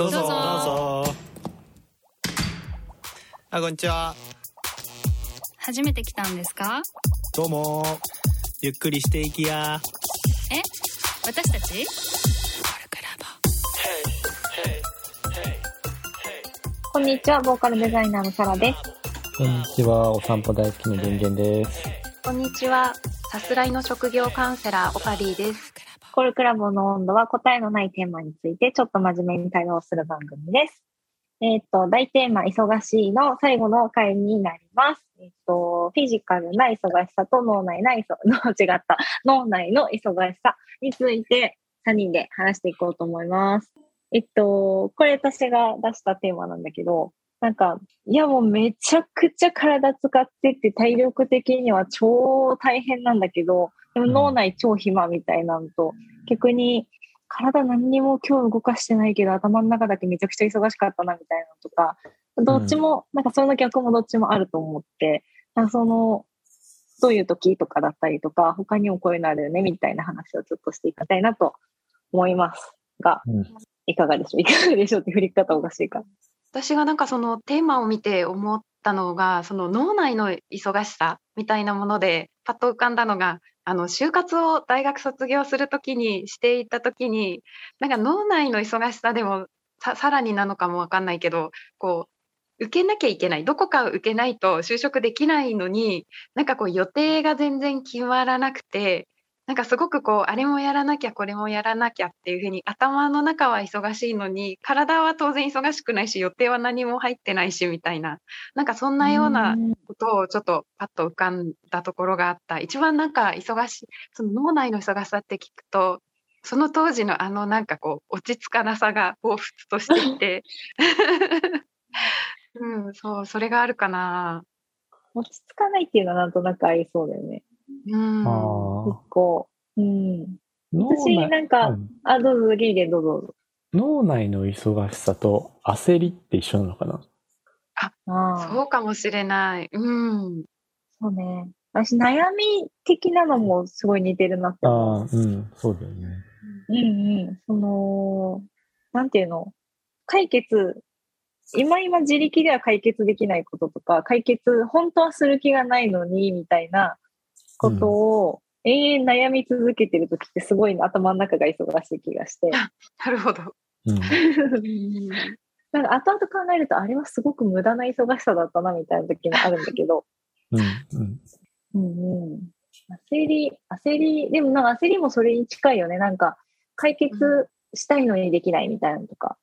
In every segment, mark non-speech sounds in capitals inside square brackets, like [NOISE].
どうぞどうぞどうぞあこんにちは初めて来たんですか？どうもゆっくりしていきやえ？私たち？こんにちは、ボーカルデザイナーのサラです。こんにちは、お散歩大好きの電源です。こんにちは。さすらいの職業カウンセラー、オカリーです。コルクラボの温度は答えのないテーマについてちょっと真面目に対話をする番組です。えっ、と、大テーマ、忙しいの最後の回になります。えっ、と、フィジカルな忙しさと脳内な忙、の [LAUGHS] 違った、脳内の忙しさについて3人で話していこうと思います。えっと、これ私が出したテーマなんだけど、なんか、いやもうめちゃくちゃ体使ってって体力的には超大変なんだけど、でも脳内超暇みたいなのと、逆に体何にも今日動かしてないけど頭の中だけめちゃくちゃ忙しかったなみたいなのとか、どっちも、なんかその逆もどっちもあると思って、なんかその、どういう時とかだったりとか、他にもこういうのあるよねみたいな話をちょっとしていきたいなと思いますが、うん。いかがでしょう？[LAUGHS] いかがでしょう？って振り方おかしいか？私がなんかそのテーマを見て思ったのが、その脳内の忙しさみたいなもので、パッと浮かんだのが、あの、就活を大学卒業するときにしていたときに、なんか脳内の忙しさでもさ、さらになのかもわかんないけど、こう、受けなきゃいけない。どこか受けないと就職できないのに、なんかこう予定が全然決まらなくて、なんかすごくこう、あれもやらなきゃ、これもやらなきゃっていうふうに、頭の中は忙しいのに、体は当然忙しくないし、予定は何も入ってないし、みたいな、なんかそんなようなことをちょっとパッと浮かんだところがあった。一番なんか忙しい、その脳内の忙しさって聞くと、その当時のあのなんかこう、落ち着かなさが彷彿としていて、[LAUGHS] うん、そう、それがあるかな。落ち着かないっていうのはなんとなくありそうだよね。うん。あ結構。うん。私内なんかうんあ、どうぞ、ゲイゲイどうぞどうぞ。脳内の忙しさと焦りって一緒なのかな？ああ。そうかもしれない。うん。そうね。私、悩み的なのもすごい似てるなって思う。ああ、うん、そうだよね。うんうん。その、なんていうの？解決、今今自力では解決できないこととか、解決、本当はする気がないのに、みたいなことを、永遠悩み続けてるときってすごい頭の中が忙しい気がして。なるほど。うん。[LAUGHS] なんか後々考えると、あれはすごく無駄な忙しさだったな、みたいな時もあるんだけど。[LAUGHS] うん。うん。うんうん。焦り、焦り、でもなんか焦りもそれに近いよね。なんか、解決したいのにできないみたいなのとか、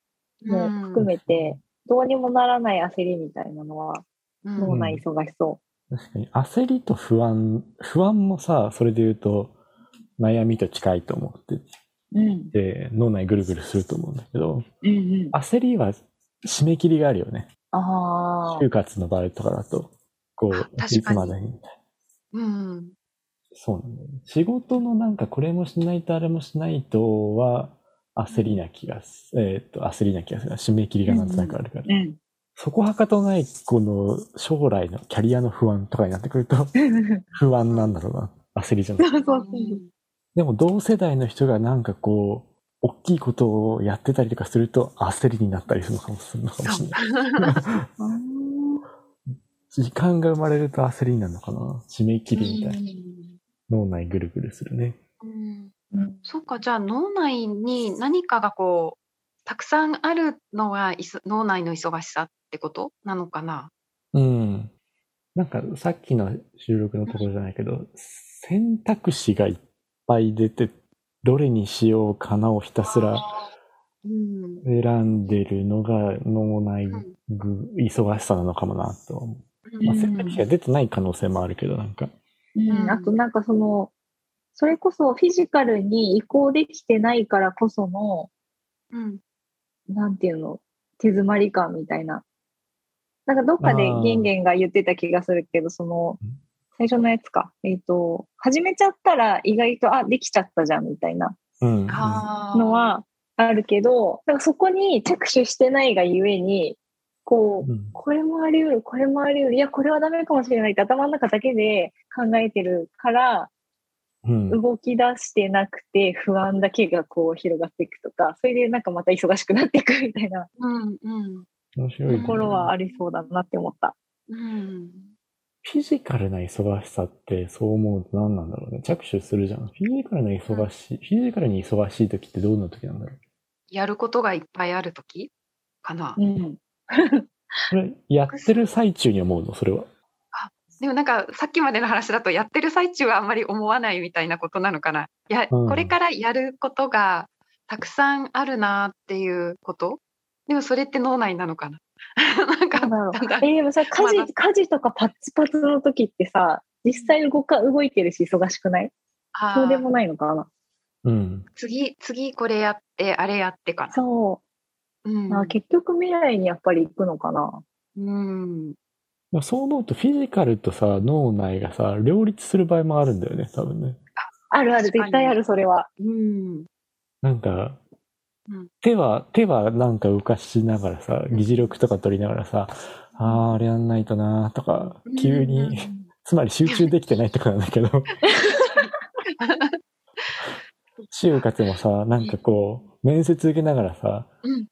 も含めて、どうにもならない焦りみたいなのは、うん脳内忙しそ確かに、焦りと不安、不安もさ、それで言うと、悩みと近いと思ってう。うん。て、脳内ぐるぐるすると思うんだけど、うんうん。焦りは締め切りがあるよね。ああ就。活の場合とかだと、こう、いつまでにみたいな。うん。そうなんだよね。仕事のなんかこれもしないとあれもしないとは焦りな気がす、えーっと、焦りな気がする。締め切りがなんとなくあるから。うん。そこはかとない、この将来のキャリアの不安とかになってくると、[LAUGHS] 不安なんだろうな。焦りじゃない。でも同世代の人がなんかこう、大きいことをやってたりとかすると焦りになったりするのかもしれない。時間が生まれると焦りになるのかな。締め切りみたいな。脳内ぐるぐるするね。うんうんそうか、じゃあ脳内に何かがこう、たくさんあるのがいそ脳内の忙しさってこと？なのかな？うん。なんかさっきの収録のところじゃないけど、選択肢がいっぱい出て、どれにしようかなをひたすらうん。選んでるのが脳内ぐ忙しさなのかもなと思う。まあ、うん選択肢が出てない可能性もあるけど、なんか。うん、あとなんかその、それこそフィジカルに移行できてないからこその、うん。なんていうの、手詰まり感みたいな。なんかどっかでゲンゲンが言ってた気がするけど、そのうん、最初のやつか。えっ、と、始めちゃったら意外と、あ、できちゃったじゃんみたいなのはあるけど、なんかそこに着手してないがゆえに、こう、うんこれもあり得る、これもあり得る、いや、これはダメかもしれないって頭の中だけで考えてるから、うん。動き出してなくて不安だけがこう広がっていくとか、それでなんかまた忙しくなっていくみたいなうんうん面白いねところはありそうだなって思った。うん。フィジカルな忙しさってそう思うと何なんだろうね。着手するじゃん。フィジカルな忙しい、フィジカルに忙しい時ってどんな時なんだろう。やることがいっぱいあるときかな。うん。[LAUGHS] それ、やってる最中に思うの？それは。でもなんかさっきまでの話だとやってる最中はあんまり思わないみたいなことなのかな。いや、うんこれからやることがたくさんあるなっていうこと？でもそれって脳内なのかな？[LAUGHS] なんかなんだろうだんだんえでもさ、[LAUGHS] 家事、家事とかパッツパツの時ってさ、実際動か、動いてるし忙しくない？そうでもないのかな？うん。次、次これやって、あれやってかな。そうう。ん。あ結局未来にやっぱり行くのかな？うん。そう思うとフィジカルとさ、脳内がさ、両立する場合もあるんだよね、多分ね。あるある、絶対ある、それは。うん。なんか、うん手は、手はなんか浮かしながらさ、議事録とか取りながらさ、あー、あれやんないとなーとか、急に、うん [LAUGHS] つまり集中できてないってことなんだけど、[LAUGHS] 就活もさ、なんかこう、面接受けながらさ、うん。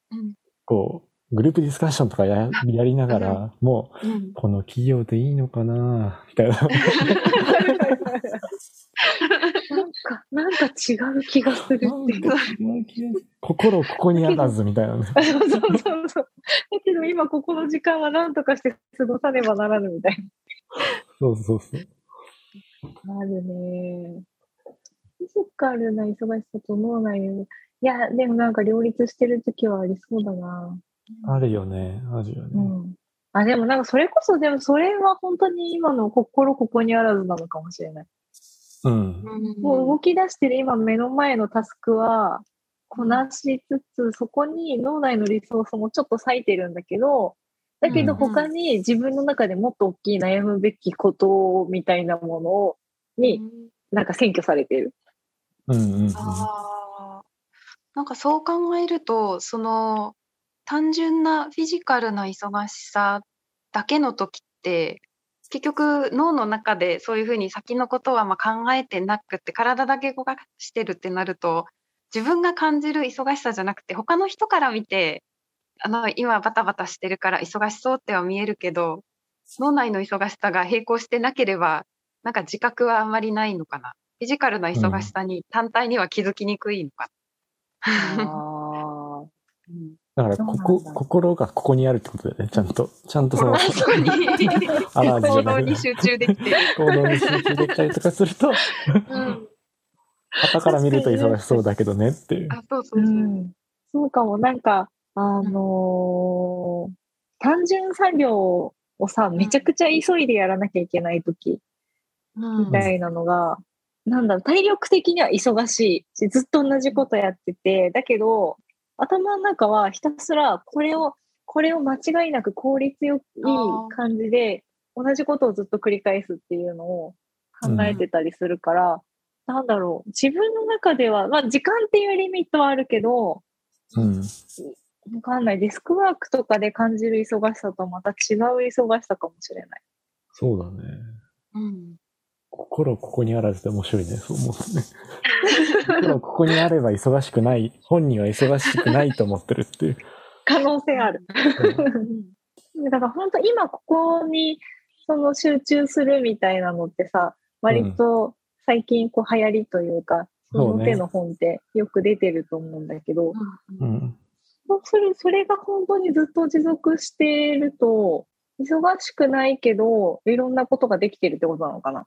グループディスカッションとかや [LAUGHS] やりながら、もう、うん。この企業でいいのかなみたいな。[LAUGHS] なんか、なんか違う気がするっていう。心ここにあらずみたいなね。[LAUGHS] そうそうそうそう。だけど今ここの時間は何とかして過ごさねばならぬみたいそうそうそう。な。あるね。フィジカルな忙しさと脳内の、いや、でもなんか両立してる時はありそうだな。あるよね。あるよね。うん。あ、でもなんかそれこそ、でもそれは本当に今の心ここにあらずなのかもしれない。うん。もう動き出してる今目の前のタスクはこなしつつ、そこに脳内のリソースもちょっと割いてるんだけど、だけどうん他に自分の中でもっと大きい悩むべきことみたいなものをになんか占拠されてる。うんうんうん。なんかそう考えると、その単純なフィジカルな忙しさだけの時って、結局脳の中でそういうふうに先のことはまあ考えてなくって体だけ動かしてるってなると自分が感じる忙しさじゃなくて他の人から見てあの今バタバタしてるから忙しそうっては見えるけど脳内の忙しさが並行してなければなんか自覚はあんまりないのかな。フィジカルな忙しさに単体には気づきにくいのかな。あ [LAUGHS] うんだから、ここ、心がここにあるってことだよね。ちゃんと。ちゃんとその、そこに [LAUGHS] アラージじ行ゃない動に集中できてる。行動に集中できたりとかすると、うん、旗から見ると忙しそうだけどねっていう。あ、そうそううそう。ん。そうかも。なんか、あのー単純作業をさ、めちゃくちゃ急いでやらなきゃいけないとき、うんみたいなのが、なんだろう、体力的には忙しいし、ずっと同じことやってて、だけど、頭の中はひたすらこれを、これを間違いなく効率よいい感じで、同じことをずっと繰り返すっていうのを考えてたりするから、なんだろう、自分の中では、まあ時間っていうリミットはあるけど、うん。わかんない。デスクワークとかで感じる忙しさとまた違う忙しさかもしれない。そうだね。うん心ここにあらずで面白いね、そう思うとね。心ここにあれば忙しくない、本人は忙しくないと思ってるっていう。可能性ある。だから本当今ここにその集中するみたいなのってさ、割と最近こう流行りというか、そそうねの手の本ってよく出てると思うんだけど、うん。そうする、それが本当にずっと持続していると、忙しくないけど、いろんなことができてるってことなのかな。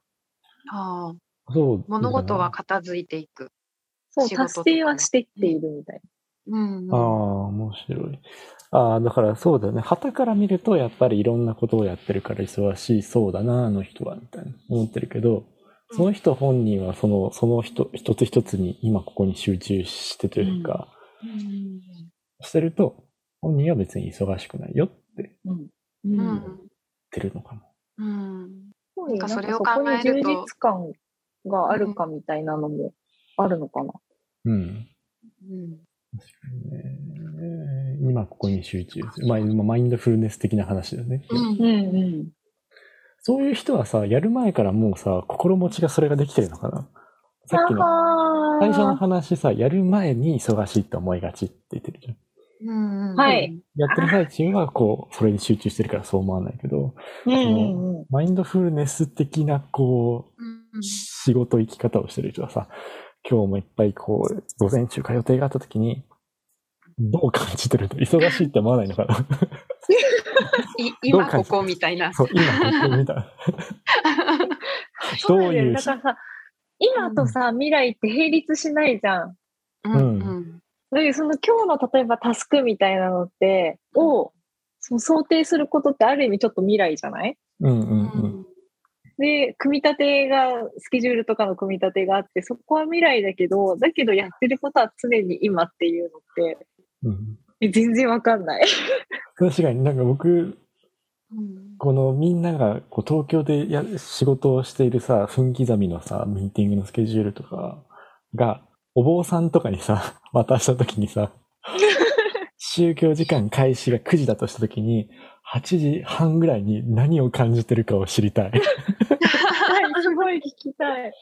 ああそう。物事は片付いていく。そう、達成はしていっているみたいうんああ、面白い。ああ、だからそうだね。旗から見ると、やっぱりいろんなことをやってるから忙しいそうだな、あの人は、みたいな思ってるけど、その人本人はその、その人、一つ一つに今ここに集中してというか、うんしてると、本人は別に忙しくないよって言っな。ううんんてるのかも。うんそうなんかそこに考えると充実感があるかみたいなのもあるのかな？うん。うん確かにね。今ここに集中する。まあ、今マインドフルネス的な話だよね。うんうんうん。そういう人はさ、やる前からもうさ、心持ちがそれができてるのかな？さっきの最初の話さ、やる前に忙しいって思いがちって。うんうんはい。やってる最中はこう、それに集中してるからそう思わないけど、うんうんうん。マインドフルネス的なこう、うん仕事生き方をしてる人はさ、今日もいっぱいこう、午前中か予定があった時に、どう感じてるんだ忙しいって思わないのかな？[LAUGHS] い今ここみたいな。そう、今ここみたいな。[LAUGHS] どういうだからさ、今とさ、未来って並立しないじゃん。うんうんだけどその今日の例えばタスクみたいなのって、を、その想定することってある意味ちょっと未来じゃない？うんうんうん。で、組み立てが、スケジュールとかの組み立てがあって、そこは未来だけど、だけどやってることは常に今っていうのって、うん、え全然わかんない。確かになんか僕、うんこのみんながこう東京でや仕事をしているさ、分刻みのさ、ミーティングのスケジュールとかが、お坊さんとかにさ、[LAUGHS] 渡した時にさ、[LAUGHS] 宗教時間開始が9時だとした時に、8時半ぐらいに何を感じてるかを知りたい。は [LAUGHS] い、すごい聞きたい。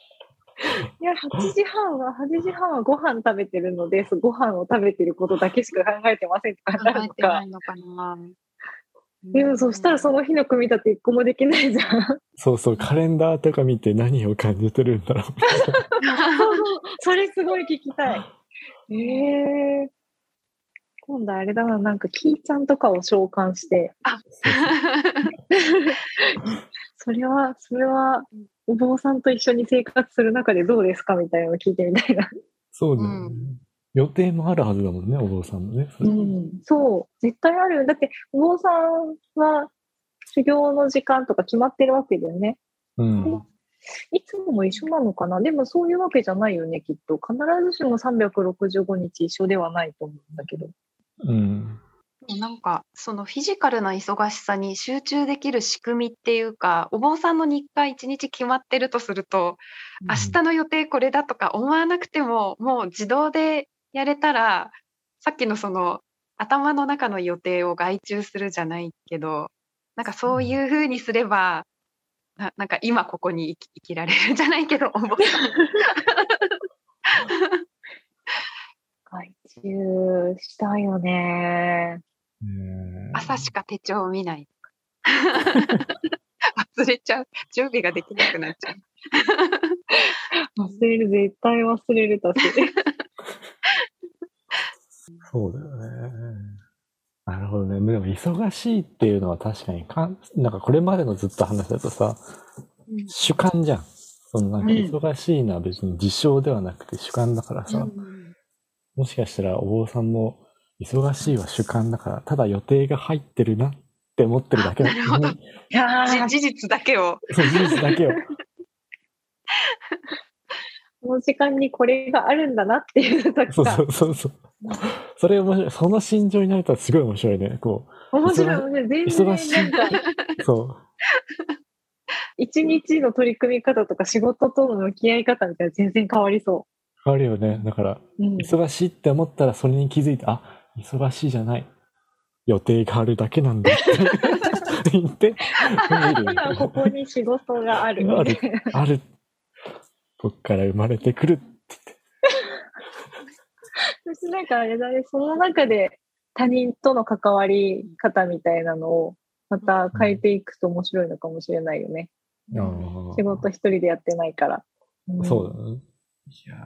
いや、8時半は、8時半はご飯食べてるので、ご飯を食べてることだけしか考えてませんとかなるのか考えてない。のかな。でも、そしたらその日の組み立て一個もできないじゃん。そうそう、カレンダーとか見て何を感じてるんだろう。[LAUGHS] それすごい聞きたい。ええ今度あれだな、なんか、キーちゃんとかを召喚して、[LAUGHS] それは、それは、お坊さんと一緒に生活する中でどうですかみたいなの聞いてみたいな。そうだよね。うん予定もあるはずだもんね、お坊さんもね。うん、そう、絶対あるよ。だって、お坊さんは修行の時間とか決まってるわけだよね。うん。いつも一緒なのかな？でもそういうわけじゃないよね、きっと。必ずしも365日一緒ではないと思うんだけど。うん。なんかそのフィジカルな忙しさに集中できる仕組みっていうかお坊さんの日課一日決まってるとすると、明日の予定これだとか思わなくてももう自動でやれたらさっきのその頭の中の予定を外注するじゃないけどなんかそういうふうにすれば、ななんか今ここに生き生きられるじゃないけどお坊さん外注したいよね。ね朝しか手帳を見ない。[LAUGHS] 忘れちゃう。準備ができなくなっちゃう。[LAUGHS] 忘れる、絶対忘れるたし。[LAUGHS] そうだよね。なるほどね。でも忙しいっていうのは確かにかん、なんかこれまでのずっと話だとさ、主観じゃん。そのなんか忙しいのは別に事象ではなくて主観だからさ、もしかしたらお坊さんも忙しいは主観だから、ただ予定が入ってるなって思ってるだけななるほどのに、いや事実だけを。そう、事実だけを。[LAUGHS] この時間にこれがあるんだなっていう時がそうそ。うそうそう。[LAUGHS] それ面白い。その心情になれたらすごい面白いね。こ面白い、面白い。全忙しいそう。[LAUGHS] 一日の取り組み方とか仕事との向き合い方みたいな全然変わりそ変わるよね。だから、う。うん。忙しいって思ったらそれに気づいて、あ、忙しいじゃない。予定があるだけなんだって [LAUGHS] 言って、今ここに仕事がある。あるある。こっから生まれてくるってそしてなんかあれだね、その中で他人との関わり方みたいなのをまた変えていくと面白いのかもしれないよね。言って。仕事一人でやってないから。んそうだね。いや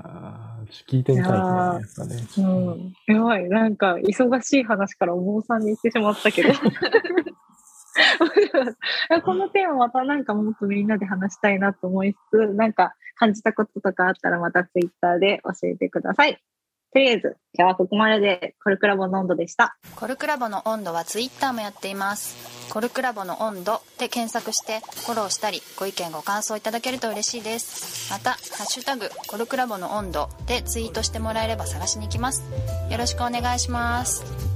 ー、聞いてみたいね。いやね。うん。やばい。なんか、忙しい話からお坊さんに行ってしまったけど。[LAUGHS] このテーマまたなんかもっとみんなで話したいなと思いつつ、なんか感じたこととかあったらまたツイッターで教えてください。とりあえず、今日はここまでで、コルクラボの温度でした。コルクラボの温度はツイッターもやっています。コルクラボの温度で検索してフォローしたりご意見ご感想いただけると嬉しいです。また「ハッシュタグコルクラボの温度」でツイートしてもらえれば探しに行きます。よろしくお願いします。